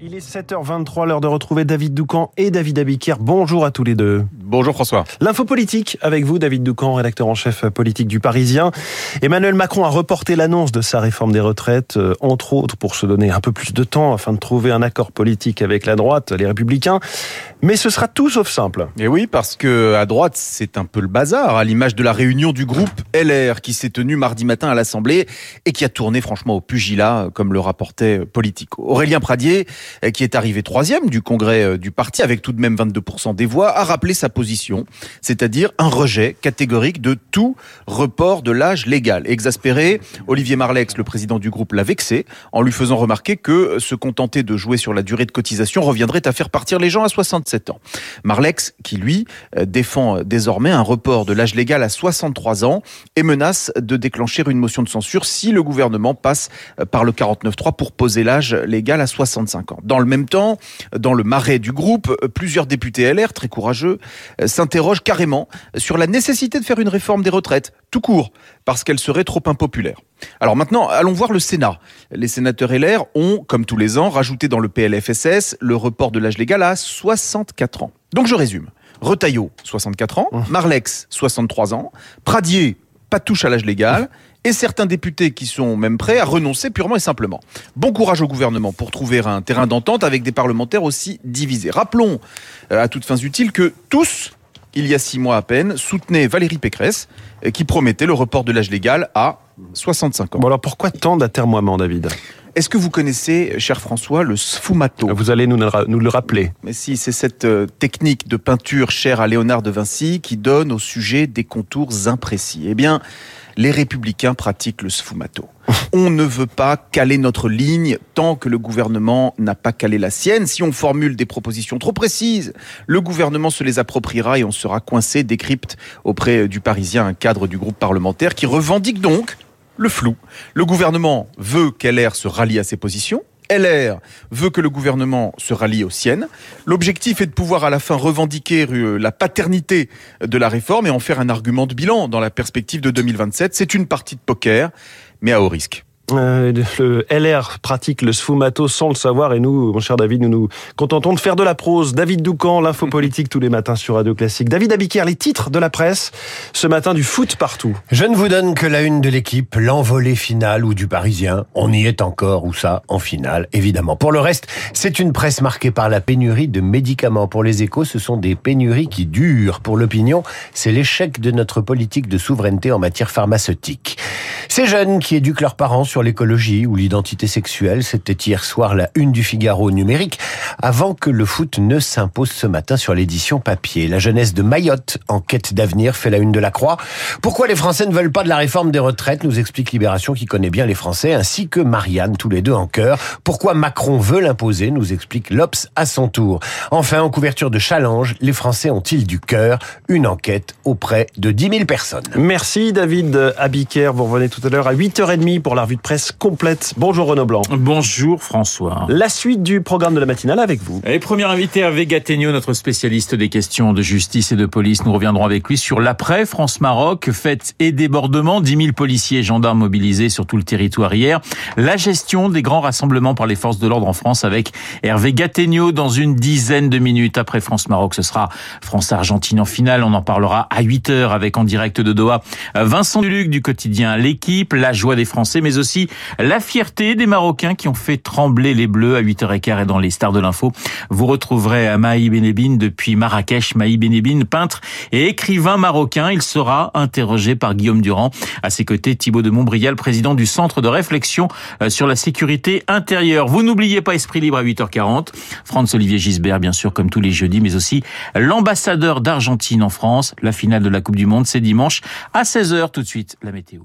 Il est 7h23, l'heure de retrouver David Doucan et David Abiquière. Bonjour à tous les deux. Bonjour François. L'info politique avec vous, David Doucan, rédacteur en chef politique du Parisien. Emmanuel Macron a reporté l'annonce de sa réforme des retraites, euh, entre autres pour se donner un peu plus de temps afin de trouver un accord politique avec la droite, les républicains. Mais ce sera tout sauf simple. Et oui, parce que à droite, c'est un peu le bazar, à l'image de la réunion du groupe LR qui s'est tenue mardi matin à l'Assemblée et qui a tourné franchement au pugilat, comme le rapportait Politico. Aurélien Pradier, euh, qui est arrivé troisième du congrès euh, du parti avec tout de même 22% des voix, a rappelé sa position, c'est-à-dire un rejet catégorique de tout report de l'âge légal. Exaspéré, Olivier Marlex, le président du groupe, l'a vexé en lui faisant remarquer que se contenter de jouer sur la durée de cotisation reviendrait à faire partir les gens à 67 ans. Marlex, qui lui euh, défend désormais un report de l'âge légal à 63 ans et menace de déclencher une motion de censure si le gouvernement passe par le 49.3 pour poser l'âge légal à 65 ans. Dans le même temps, dans le marais du groupe, plusieurs députés LR, très courageux, s'interrogent carrément sur la nécessité de faire une réforme des retraites, tout court, parce qu'elle serait trop impopulaire. Alors maintenant, allons voir le Sénat. Les sénateurs LR ont, comme tous les ans, rajouté dans le PLFSS le report de l'âge légal à 64 ans. Donc je résume. Retailleau, 64 ans, Marlex, 63 ans, Pradier, pas de touche à l'âge légal, et certains députés qui sont même prêts à renoncer purement et simplement. Bon courage au gouvernement pour trouver un terrain d'entente avec des parlementaires aussi divisés. Rappelons, euh, à toutes fins utiles, que tous, il y a six mois à peine, soutenaient Valérie Pécresse, euh, qui promettait le report de l'âge légal à 65 ans. Alors pourquoi tant d'atermoiements, David? Est-ce que vous connaissez, cher François, le sfumato? Vous allez nous, le rappeler. Mais si, c'est cette euh, technique de peinture chère à Léonard de Vinci qui donne au sujet des contours imprécis. Eh bien, les républicains pratiquent le sfumato. On ne veut pas caler notre ligne tant que le gouvernement n'a pas calé la sienne. Si on formule des propositions trop précises, le gouvernement se les appropriera et on sera coincé, décrypte auprès du Parisien un cadre du groupe parlementaire qui revendique donc le flou. Le gouvernement veut qu'LR se rallie à ses positions. LR veut que le gouvernement se rallie aux siennes. L'objectif est de pouvoir à la fin revendiquer euh, la paternité de la réforme et en faire un argument de bilan dans la perspective de 2027. C'est une partie de poker, mais à haut risque. Euh, le LR pratique le sfumato sans le savoir et nous, mon cher David, nous nous contentons de faire de la prose. David Doucan, l'info politique tous les matins sur Radio Classique. David Abiquière, les titres de la presse ce matin du foot partout. Je ne vous donne que la une de l'équipe, l'envolée finale ou du Parisien. On y est encore ou ça en finale, évidemment. Pour le reste, c'est une presse marquée par la pénurie de médicaments. Pour les échos, ce sont des pénuries qui durent. Pour l'opinion, c'est l'échec de notre politique de souveraineté en matière pharmaceutique. Ces jeunes qui éduquent leurs parents sur l'écologie ou l'identité sexuelle, c'était hier soir la une du Figaro numérique, avant que le foot ne s'impose ce matin sur l'édition papier. La jeunesse de Mayotte, en quête d'avenir, fait la une de la Croix. Pourquoi les Français ne veulent pas de la réforme des retraites, nous explique Libération qui connaît bien les Français, ainsi que Marianne, tous les deux en cœur. Pourquoi Macron veut l'imposer, nous explique l'Obs à son tour. Enfin, en couverture de challenge, les Français ont-ils du cœur? Une enquête auprès de 10 000 personnes. Merci David Abiker, tout l'heure à 8h30 pour la revue de presse complète. Bonjour Renaud Blanc. Bonjour François. La suite du programme de la matinale avec vous. Et premier invité avec Gattegno, notre spécialiste des questions de justice et de police. Nous reviendrons avec lui sur l'après France-Maroc, fête et débordement, 10 000 policiers et gendarmes mobilisés sur tout le territoire hier. La gestion des grands rassemblements par les forces de l'ordre en France avec Hervé Gattegno dans une dizaine de minutes après France-Maroc. Ce sera France-Argentine en finale. On en parlera à 8 heures avec en direct de Doha Vincent Duluc du quotidien L'équipe, la joie des Français, mais aussi la fierté des Marocains qui ont fait trembler les Bleus à 8h15 et dans les stars de l'info. Vous retrouverez Maï Benebine depuis Marrakech. Maï Benebine, peintre et écrivain marocain. Il sera interrogé par Guillaume Durand. À ses côtés, Thibaut de Montbrial, président du Centre de réflexion euh, sur la sécurité intérieure. Vous n'oubliez pas Esprit Libre à 8h40. Franz-Olivier Gisbert, bien sûr, comme tous les jeudis, mais aussi l'ambassadeur d'Argentine en France. La finale de la Coupe du Monde, c'est dimanche à 16h. Tout de suite, la météo.